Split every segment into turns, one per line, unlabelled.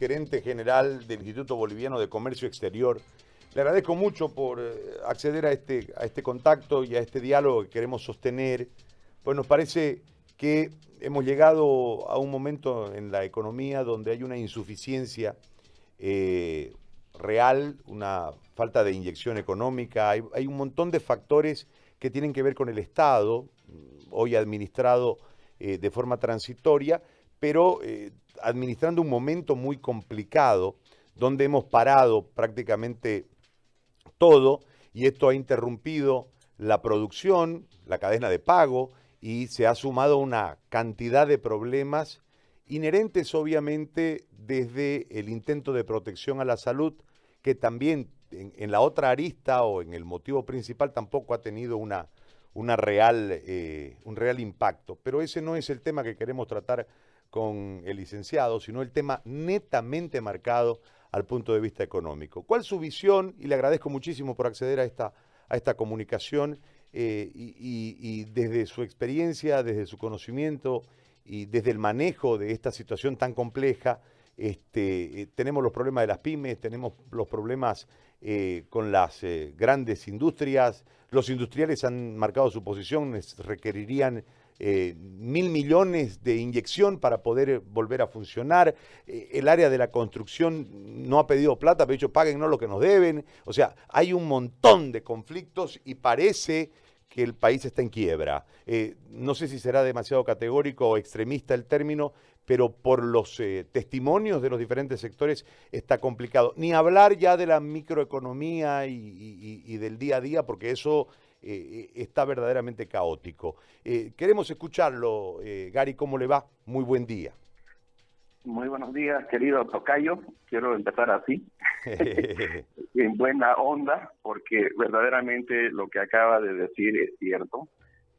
gerente general del Instituto Boliviano de Comercio Exterior. Le agradezco mucho por eh, acceder a este, a este contacto y a este diálogo que queremos sostener, pues nos parece que hemos llegado a un momento en la economía donde hay una insuficiencia eh, real, una falta de inyección económica, hay, un montón de factores que tienen que ver con el Estado, hoy administrado eh, de forma transitoria, pero administrando un momento muy complicado donde hemos parado prácticamente todo y esto ha interrumpido la producción, la cadena de pago y se ha sumado una cantidad de problemas inherentes obviamente desde el intento de protección a la salud que también en, la otra arista o en el motivo principal tampoco ha tenido una, una real, eh, un real impacto. Pero ese no es el tema que queremos tratar con el licenciado, sino el tema netamente marcado al punto de vista económico. ¿Cuál es su visión? Y le agradezco muchísimo por acceder a esta, a esta comunicación eh, y, desde su experiencia, desde su conocimiento y desde el manejo de esta situación tan compleja, este, eh, tenemos los problemas de las pymes, tenemos los problemas eh, con las grandes industrias, los industriales han marcado su posición, requerirían eh, mil millones de inyección para poder volver a funcionar. Eh, el área de la construcción no ha pedido plata, pero dicho paguen no lo que nos deben. O sea, hay un montón de conflictos y parece que el país está en quiebra. Eh, no sé si será demasiado categórico o extremista el término, pero por los testimonios de los diferentes sectores está complicado. Ni hablar ya de la microeconomía y del día a día, porque eso eh, está verdaderamente caótico. Eh, queremos escucharlo, eh, Gary, ¿cómo le va? Muy buen día.
Muy buenos días, querido Tocayo. Quiero empezar así, en buena onda, porque verdaderamente lo que acaba de decir es cierto.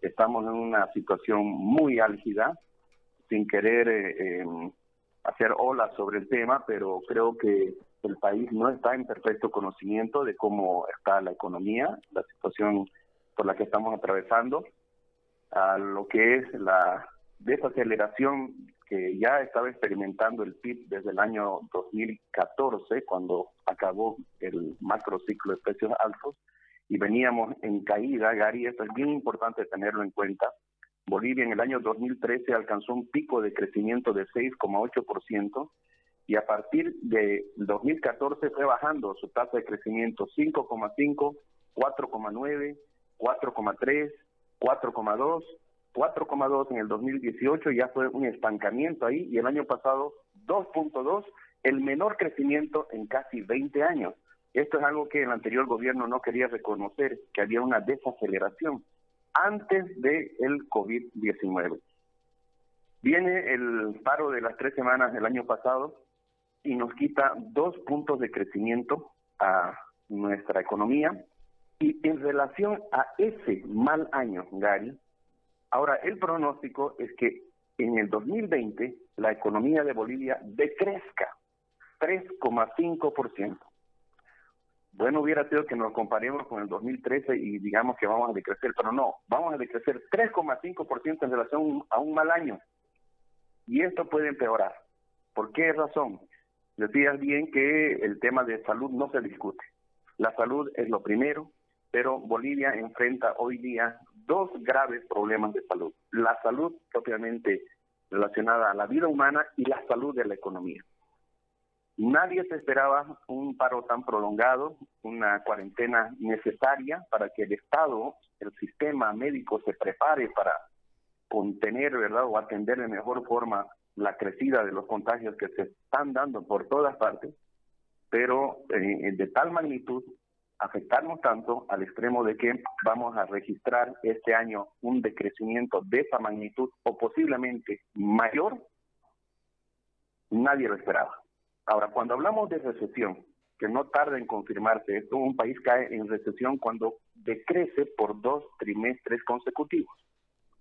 Estamos en una situación muy álgida, sin querer em, hacer olas sobre el tema, pero creo que el país no está en perfecto conocimiento de cómo está la economía, la situación por la que estamos atravesando, a lo que es la desaceleración que ya estaba experimentando el PIB desde el año 2014, cuando acabó el macro ciclo de precios altos, y veníamos en caída, Gary, esto es bien importante tenerlo en cuenta. Bolivia en el año 2013 alcanzó un pico de crecimiento de 6,8% y a partir de 2014 fue bajando su tasa de crecimiento 5,5, 4,9, 4,3, 4,2, 4,2 en el 2018, ya fue un estancamiento ahí, y el año pasado 2,2, el menor crecimiento en casi 20 años. Esto es algo que el anterior gobierno no quería reconocer, que había una desaceleración antes del el COVID-19. Viene el paro de las tres semanas del año pasado y nos quita dos puntos de crecimiento a nuestra economía y en relación a ese mal año, Gary, ahora el pronóstico es que en el 2020 la economía de Bolivia decrezca 3,5%. Bueno, hubiera sido que nos comparemos con el 2013 y digamos que vamos a decrecer, pero no, vamos a decrecer 3,5% en relación a un mal año. Y esto puede empeorar. ¿Por qué razón? Decías bien que el tema de salud no se discute. La salud es lo primero, pero Bolivia enfrenta hoy día dos graves problemas de salud. La salud propiamente relacionada a la vida humana y la salud de la economía. Nadie se esperaba un paro tan prolongado, una cuarentena necesaria para que el Estado, el sistema médico se prepare para contener, ¿verdad?, o atender de mejor forma la crecida de los contagios que se están dando por todas partes, pero eh, de tal magnitud afectarnos tanto al extremo de que vamos a registrar este año un decrecimiento de esa magnitud o posiblemente mayor, nadie lo esperaba. Ahora, cuando hablamos de recesión, que no tarda en confirmarse, un país cae en recesión cuando decrece por dos trimestres consecutivos.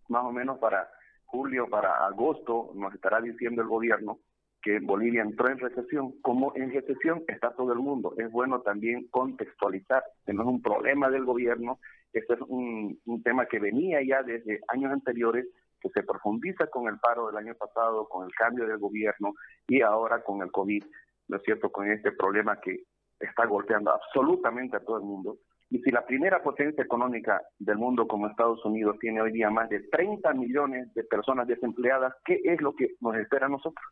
Más o menos para julio, para agosto, nos estará diciendo el gobierno que Bolivia entró en recesión. Como en recesión está todo el mundo, es bueno también contextualizar, no es un problema del gobierno, este es un, tema que venía ya desde años anteriores, que se profundiza con el paro del año pasado, con el cambio del gobierno y ahora con el COVID. ¿no es cierto?, con este problema que está golpeando absolutamente a todo el mundo. Y si la primera potencia económica del mundo como Estados Unidos tiene hoy día más de 30 millones de personas desempleadas, ¿qué es lo que nos espera a nosotros?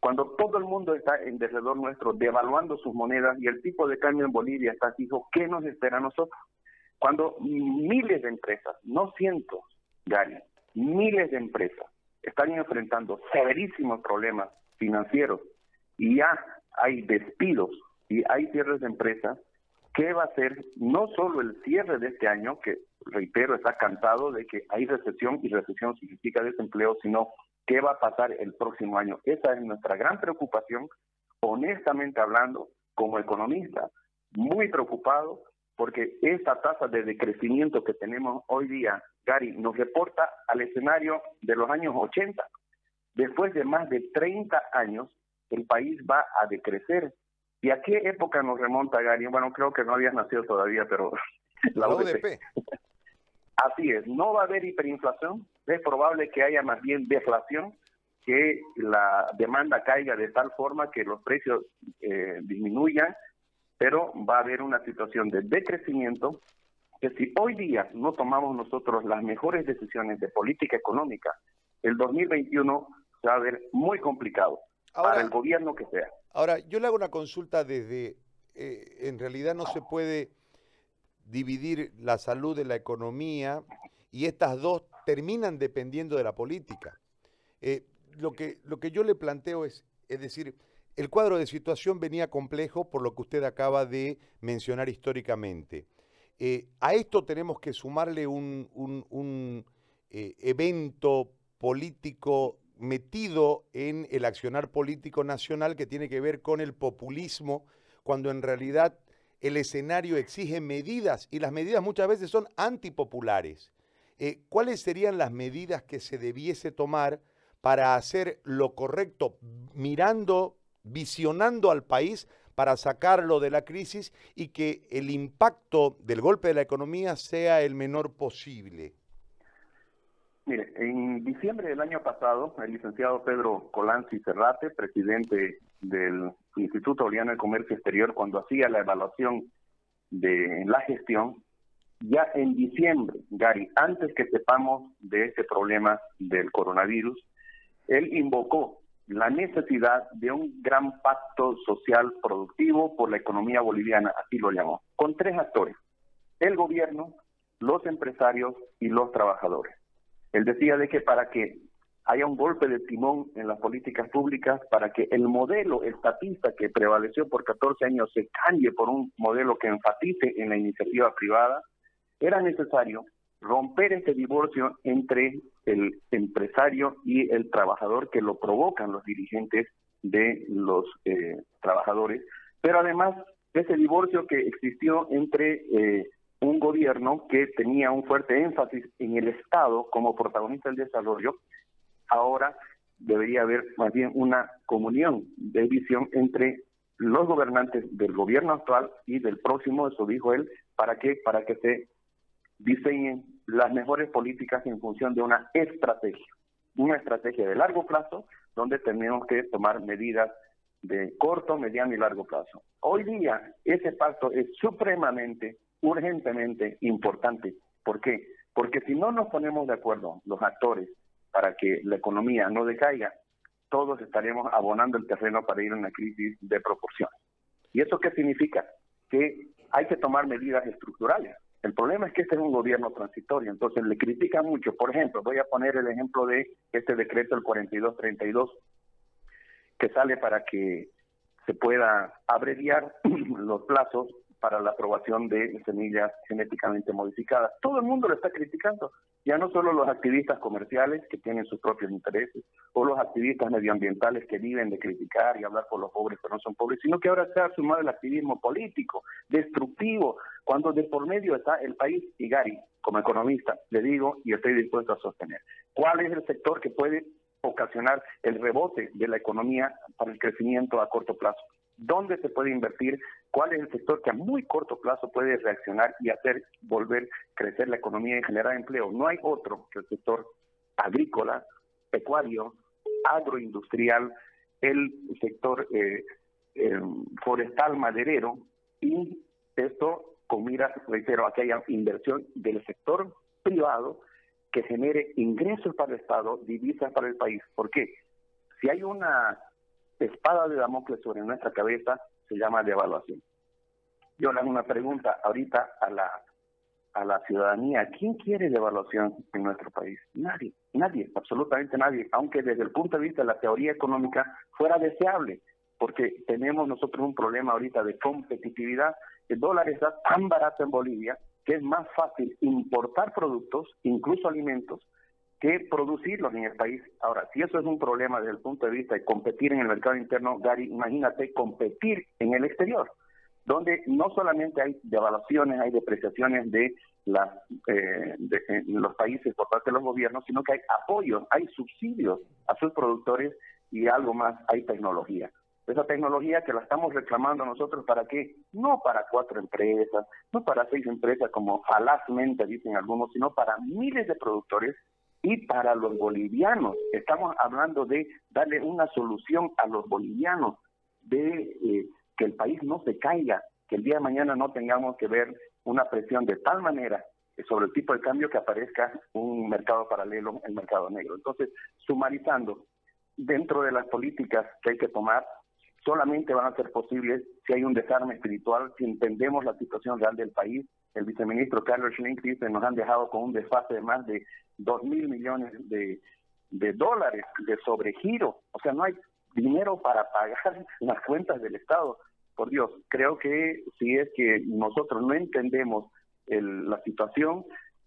Cuando todo el mundo está en derredor nuestro devaluando sus monedas y el tipo de cambio en Bolivia está fijo, ¿qué nos espera a nosotros? Cuando miles de empresas, no cientos, Gary, miles de empresas están enfrentando severísimos problemas financieros y ya hay despidos y hay cierres de empresas, ¿qué va a ser no solo el cierre de este año, que reitero, está cantado de que hay recesión y recesión significa desempleo, sino qué va a pasar el próximo año? Esa es nuestra gran preocupación, honestamente hablando, como economista, muy preocupado porque esta tasa de decrecimiento que tenemos hoy día, Gary, nos reporta al escenario de los años 80. Después de más de 30 años, el país va a decrecer. ¿Y a qué época nos remonta, Gary? Bueno, creo que no habías nacido todavía, pero
la, UDP.
Así es, no va a haber hiperinflación, es probable que haya más bien deflación, que la demanda caiga de tal forma que los precios eh, disminuyan, pero va a haber una situación de decrecimiento que si hoy día no tomamos nosotros las mejores decisiones de política económica, el 2021 va a ver muy complicado para el gobierno que sea.
Ahora, yo le hago una consulta desde, eh, en realidad no se puede dividir la salud de la economía y estas dos terminan dependiendo de la política. Eh, lo, que, lo que yo le planteo es, es decir, el cuadro de situación venía complejo por lo que usted acaba de mencionar históricamente. Eh, a esto tenemos que sumarle un, un, evento político metido en el accionar político nacional que tiene que ver con el populismo, cuando en realidad el escenario exige medidas y las medidas muchas veces son antipopulares. Eh, ¿Cuáles serían las medidas que se debiese tomar para hacer lo correcto, mirando, visionando al país para sacarlo de la crisis y que el impacto del golpe de la economía sea el menor posible?
Mire, en diciembre del año pasado, el licenciado Pedro Colanzi Cerrate, presidente del Instituto Boliviano de Comercio Exterior, cuando hacía la evaluación de la gestión, ya en diciembre, Gary, antes que sepamos de este problema del coronavirus, él invocó la necesidad de un gran pacto social productivo por la economía boliviana, así lo llamó, con tres actores, el gobierno, los empresarios y los trabajadores. Él decía de que para que haya un golpe de timón en las políticas públicas, para que el modelo estatista que prevaleció por 14 años se cambie por un modelo que enfatice en la iniciativa privada, era necesario romper este divorcio entre el empresario y el trabajador que lo provocan los dirigentes de los eh, trabajadores, pero además ese divorcio que existió entre eh, un gobierno que tenía un fuerte énfasis en el Estado como protagonista del desarrollo, ahora debería haber más bien una comunión de visión entre los gobernantes del gobierno actual y del próximo, eso dijo él, para que para que se diseñen las mejores políticas en función de una estrategia, una estrategia de largo plazo donde tenemos que tomar medidas de corto, mediano y largo plazo. Hoy día ese pacto es supremamente urgentemente importante. ¿Por qué? Porque si no nos ponemos de acuerdo los actores para que la economía no decaiga, todos estaremos abonando el terreno para ir a una crisis de proporción. ¿Y eso qué significa? Que hay que tomar medidas estructurales. El problema es que este es un gobierno transitorio, entonces le critican mucho. Por ejemplo, voy a poner el ejemplo de este decreto, el 4232, que sale para que se pueda abreviar los plazos para la aprobación de semillas genéticamente modificadas. Todo el mundo lo está criticando, ya no solo los activistas comerciales que tienen sus propios intereses, o los activistas medioambientales que viven de criticar y hablar por los pobres pero no son pobres, sino que ahora se ha sumado el activismo político, destructivo, cuando de por medio está el país y Gary, como economista, le digo y estoy dispuesto a sostener. ¿Cuál es el sector que puede ocasionar el rebote de la economía para el crecimiento a corto plazo? Dónde se puede invertir, cuál es el sector que a muy corto plazo puede reaccionar y hacer volver crecer la economía y generar empleo. No hay otro que el sector agrícola, pecuario, agroindustrial, el sector eh, eh, forestal maderero y esto con miras, reitero, a que haya inversión del sector privado que genere ingresos para el Estado, divisas para el país. ¿Por qué? Si hay una espada de Damocles sobre nuestra cabeza, se llama devaluación. Yo le hago una pregunta ahorita a la a la ciudadanía, ¿quién quiere devaluación en nuestro país? Nadie, nadie, absolutamente nadie, aunque desde el punto de vista de la teoría económica fuera deseable, porque tenemos nosotros un problema ahorita de competitividad. El dólar está tan barato en Bolivia que es más fácil importar productos, incluso alimentos, que producirlos en el país. Ahora, si eso es un problema desde el punto de vista de competir en el mercado interno, Gary, imagínate competir en el exterior, donde no solamente hay devaluaciones, hay depreciaciones de, las, eh, de los países por parte de los gobiernos, sino que hay apoyos, hay subsidios a sus productores y algo más, hay tecnología. Esa tecnología que la estamos reclamando nosotros para qué? No para cuatro empresas, no para seis empresas como falazmente dicen algunos, sino para miles de productores y para los bolivianos. Estamos hablando de darle una solución a los bolivianos, de eh, que el país no se caiga, que el día de mañana no tengamos que ver una presión de tal manera sobre el tipo de cambio que aparezca un mercado paralelo, el mercado negro. Entonces, sumarizando, dentro de las políticas que hay que tomar, solamente van a ser posibles si hay un desarme espiritual, si entendemos la situación real del país. El viceministro Carlos Schlink dice, nos han dejado con un desfase de más de 2 mil millones de, dólares de sobregiro. O sea, no hay dinero para pagar las cuentas del Estado. Por Dios, creo que si es que nosotros no entendemos la situación,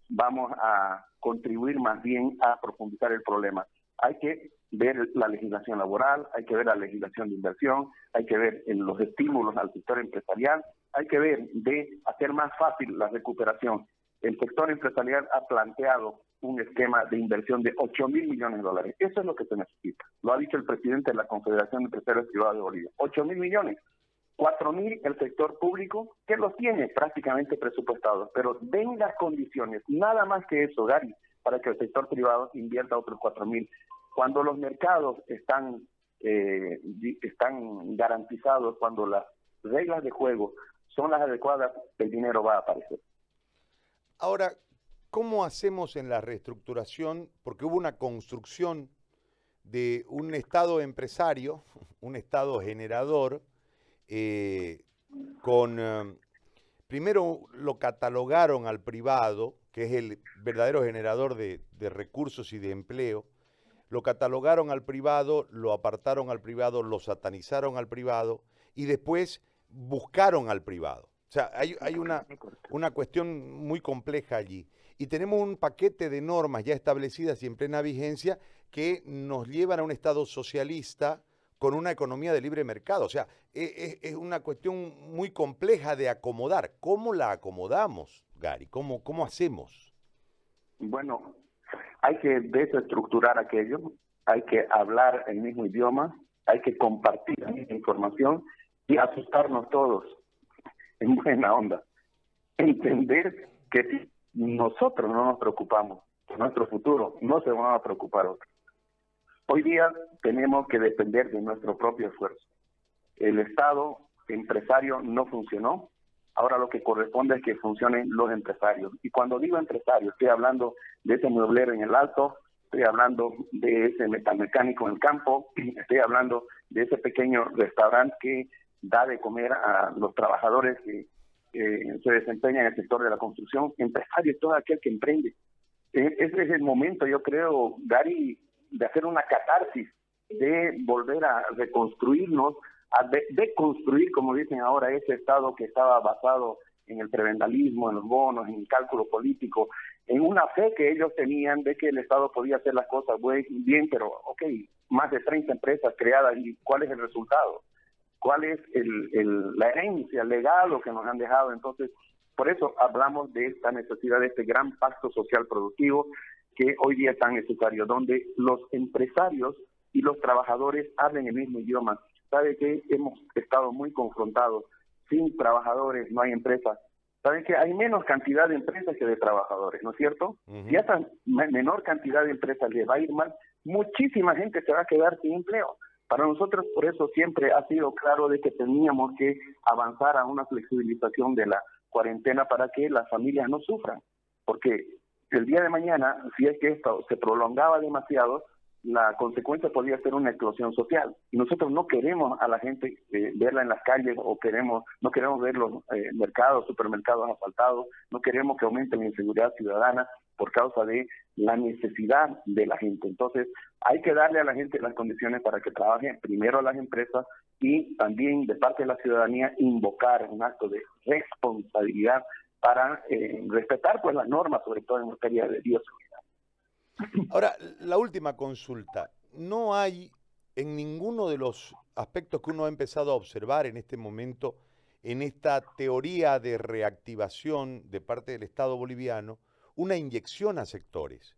vamos a contribuir más bien a profundizar el problema. Hay que ver la legislación laboral, hay que ver la legislación de inversión, hay que ver los estímulos al sector empresarial, hay que ver de hacer más fácil la recuperación. El sector empresarial ha planteado un esquema de inversión de 8 mil millones de dólares. Eso es lo que se necesita. Lo ha dicho el presidente de la Confederación de Empresarios Privados de Bolivia. 8 mil millones. 4 mil el sector público, que los tiene prácticamente presupuestados, pero den las condiciones, nada más que eso, Gary, para que el sector privado invierta otros 4 mil. Cuando los mercados están, eh, están garantizados, cuando las reglas de juego son las adecuadas, el dinero va a aparecer.
Ahora, ¿cómo hacemos en la reestructuración? Porque hubo una construcción de un Estado empresario, un Estado generador, eh, con... Eh, primero lo catalogaron al privado, que es el verdadero generador de, de recursos y de empleo, lo catalogaron al privado, lo apartaron al privado, lo satanizaron al privado y después buscaron al privado. O sea, hay, una, una cuestión muy compleja allí. Y tenemos un paquete de normas ya establecidas y en plena vigencia que nos llevan a un Estado socialista con una economía de libre mercado. O sea, es, e, es una cuestión muy compleja de acomodar. ¿Cómo la acomodamos, Gary? ¿Cómo, cómo hacemos?
Bueno, hay que desestructurar aquello, hay que hablar el mismo idioma, hay que compartir la misma información y asustarnos todos en buena onda. Entender que si nosotros no nos preocupamos por nuestro futuro, no se van a preocupar otros. Hoy día tenemos que depender de nuestro propio esfuerzo. El Estado empresario no funcionó, Ahora lo que corresponde es que funcionen los empresarios. Y cuando digo empresarios, estoy hablando de ese mueblero en el alto, estoy hablando de ese metalmecánico en el campo, estoy hablando de ese pequeño restaurante que da de comer a los trabajadores que se desempeñan en el sector de la construcción, empresario, todo aquel que emprende. E, ese es el momento, yo creo, Gary, de hacer una catarsis, de volver a reconstruirnos a deconstruir, como dicen ahora, ese Estado que estaba basado en el prebendalismo, en los bonos, en el cálculo político, en una fe que ellos tenían de que el Estado podía hacer las cosas bien, pero, ok, más de 30 empresas creadas, ¿y cuál es el resultado? ¿Cuál es el, la herencia, el legado que nos han dejado? Entonces, por eso hablamos de esta necesidad, de este gran pacto social productivo que hoy día es tan necesario, donde los empresarios y los trabajadores hablen el mismo idioma, sabe que hemos estado muy confrontados. Sin trabajadores no hay empresas. Saben que hay menos cantidad de empresas que de trabajadores, ¿no es cierto? Si a esa menor cantidad de empresas le va a ir mal, muchísima gente se va a quedar sin empleo. Para nosotros, por eso siempre ha sido claro de que teníamos que avanzar a una flexibilización de la cuarentena para que las familias no sufran, porque el día de mañana, si es que esto se prolongaba demasiado, la consecuencia podría ser una explosión social. Y nosotros no queremos a la gente eh, verla en las calles o queremos no queremos ver los eh, mercados, supermercados asfaltados, no queremos que aumente la inseguridad ciudadana por causa de la necesidad de la gente. Entonces, hay que darle a la gente las condiciones para que trabaje, primero a las empresas y también de parte de la ciudadanía invocar un acto de responsabilidad para eh, respetar pues las normas, sobre todo en materia de bioseguridad.
Ahora, la última consulta. No hay en ninguno de los aspectos que uno ha empezado a observar en este momento, en esta teoría de reactivación de parte del Estado boliviano, una inyección a sectores.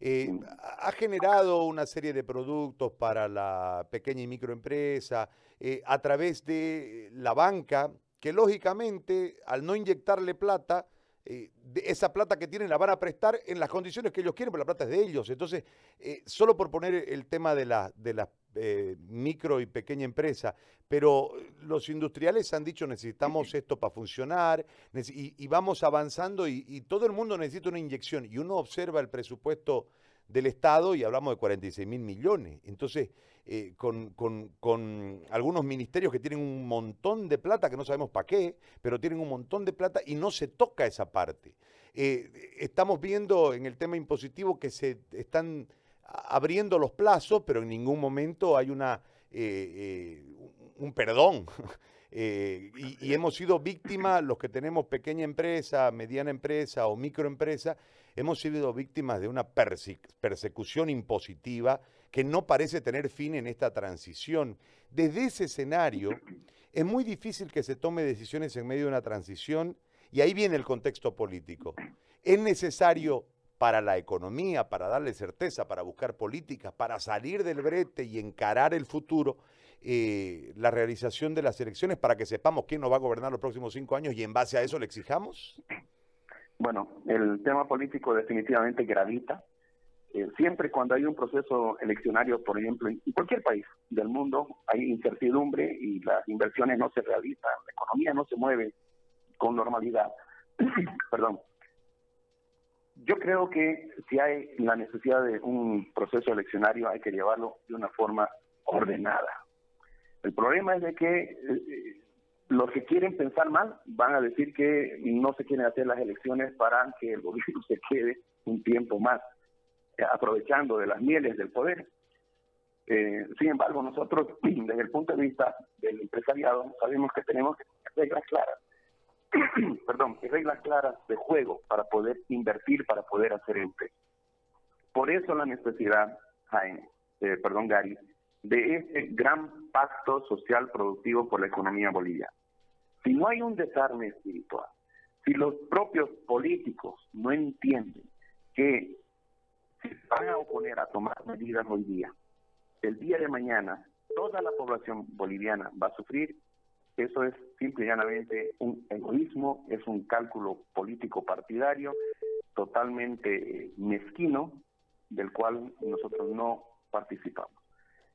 Eh, ha generado una serie de productos para la pequeña y microempresa eh, a través de la banca, que lógicamente al no inyectarle plata, eh, esa plata que tienen la van a prestar en las condiciones que ellos quieren, pero la plata es de ellos. Entonces, eh, solo por poner el tema de la, de la eh, micro y pequeña empresa, pero los industriales han dicho necesitamos esto para funcionar y, vamos avanzando y, y, todo el mundo necesita una inyección. Y uno observa el presupuesto del Estado y hablamos de 46 mil millones. Entonces, eh, con, con, algunos ministerios que tienen un montón de plata, que no sabemos para qué, pero tienen un montón de plata y no se toca esa parte. Eh, estamos viendo en el tema impositivo que se están abriendo los plazos, pero en ningún momento hay una, eh, un perdón. y, y, hemos sido víctimas, los que tenemos pequeña empresa, mediana empresa o microempresa, hemos sido víctimas de una persecución impositiva que no parece tener fin en esta transición. Desde ese escenario, es muy difícil que se tome decisiones en medio de una transición y ahí viene el contexto político. Es necesario para la economía, para darle certeza, para buscar políticas, para salir del brete y encarar el futuro, eh, la realización de las elecciones para que sepamos quién nos va a gobernar los próximos cinco años y en base a eso le exijamos?
Bueno, el tema político definitivamente gravita. Eh, siempre cuando hay un proceso eleccionario, por ejemplo, en cualquier país del mundo, hay incertidumbre y las inversiones no se realizan, la economía no se mueve con normalidad. Perdón. Yo creo que si hay la necesidad de un proceso eleccionario, hay que llevarlo de una forma ordenada. El problema es de que eh, los que quieren pensar mal van a decir que no se quieren hacer las elecciones para que el gobierno se quede un tiempo más, eh, aprovechando de las mieles del poder. Eh, sin embargo, nosotros, desde el punto de vista del empresariado, sabemos que tenemos reglas claras, perdón, reglas claras de juego para poder invertir, para poder hacer empresa. Por eso la necesidad, Jaime, eh, perdón, Gary, de este gran pacto social productivo por la economía boliviana. Si no hay un desarme espiritual, si los propios políticos no entienden que se van a oponer a tomar medidas hoy día, el día de mañana toda la población boliviana va a sufrir, eso es simple y llanamente un egoísmo, es un cálculo político partidario totalmente mezquino del cual nosotros no participamos.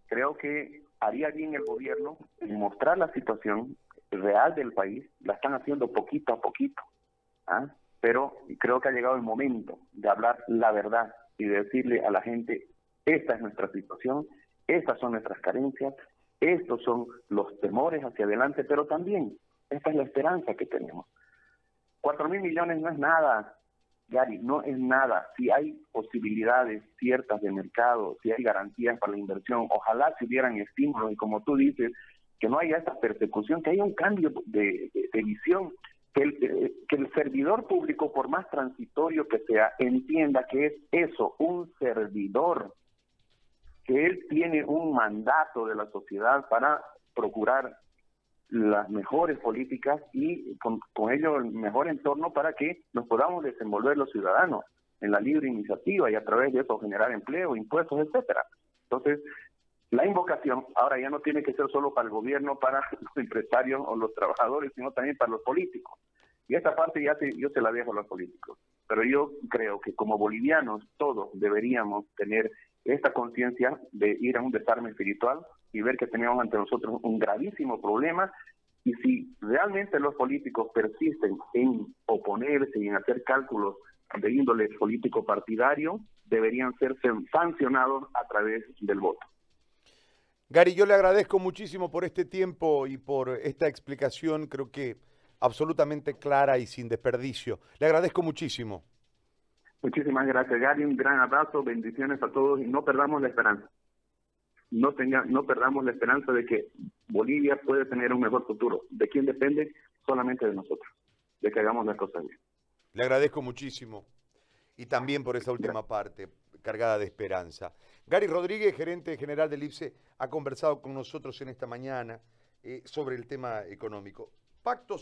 Creo que haría bien el gobierno mostrar la situación real del país la están haciendo poquito a poquito. ¿ah? Pero creo que ha llegado el momento de hablar la verdad y de decirle a la gente, esta es nuestra situación, estas son nuestras carencias, estos son los temores hacia adelante, pero también esta es la esperanza que tenemos. Cuatro mil millones no es nada, Gary, no es nada. Si hay posibilidades ciertas de mercado, si hay garantías para la inversión, ojalá si hubieran estímulos y como tú dices, que no haya esta persecución, que haya un cambio de, visión, que el, que el servidor público, por más transitorio que sea, entienda que es eso, un servidor, que él tiene un mandato de la sociedad para procurar las mejores políticas y con, con ello el mejor entorno para que nos podamos desenvolver los ciudadanos en la libre iniciativa y a través de eso generar empleo, impuestos, etcétera. Entonces, la invocación ahora ya no tiene que ser solo para el gobierno, para los empresarios o los trabajadores, sino también para los políticos. Y esta parte ya yo se la dejo a los políticos. Pero yo creo que como bolivianos todos deberíamos tener esta conciencia de ir a un desarme espiritual y ver que tenemos ante nosotros un gravísimo problema y si realmente los políticos persisten en oponerse y en hacer cálculos de índole político partidario, deberían ser sancionados a través del voto.
Gary, yo le agradezco muchísimo por este tiempo y por esta explicación, creo que absolutamente clara y sin desperdicio. Le agradezco muchísimo.
Muchísimas gracias, Gary. Un gran abrazo, bendiciones a todos y no perdamos la esperanza. No, tenga, no perdamos la esperanza de que Bolivia puede tener un mejor futuro. ¿De quién depende? Solamente de nosotros, de que hagamos las cosas bien.
Le agradezco muchísimo y también por esa última parte, cargada de esperanza. Gary Rodríguez, gerente general del IPSE, ha conversado con nosotros en esta mañana eh, sobre el tema económico. Pacto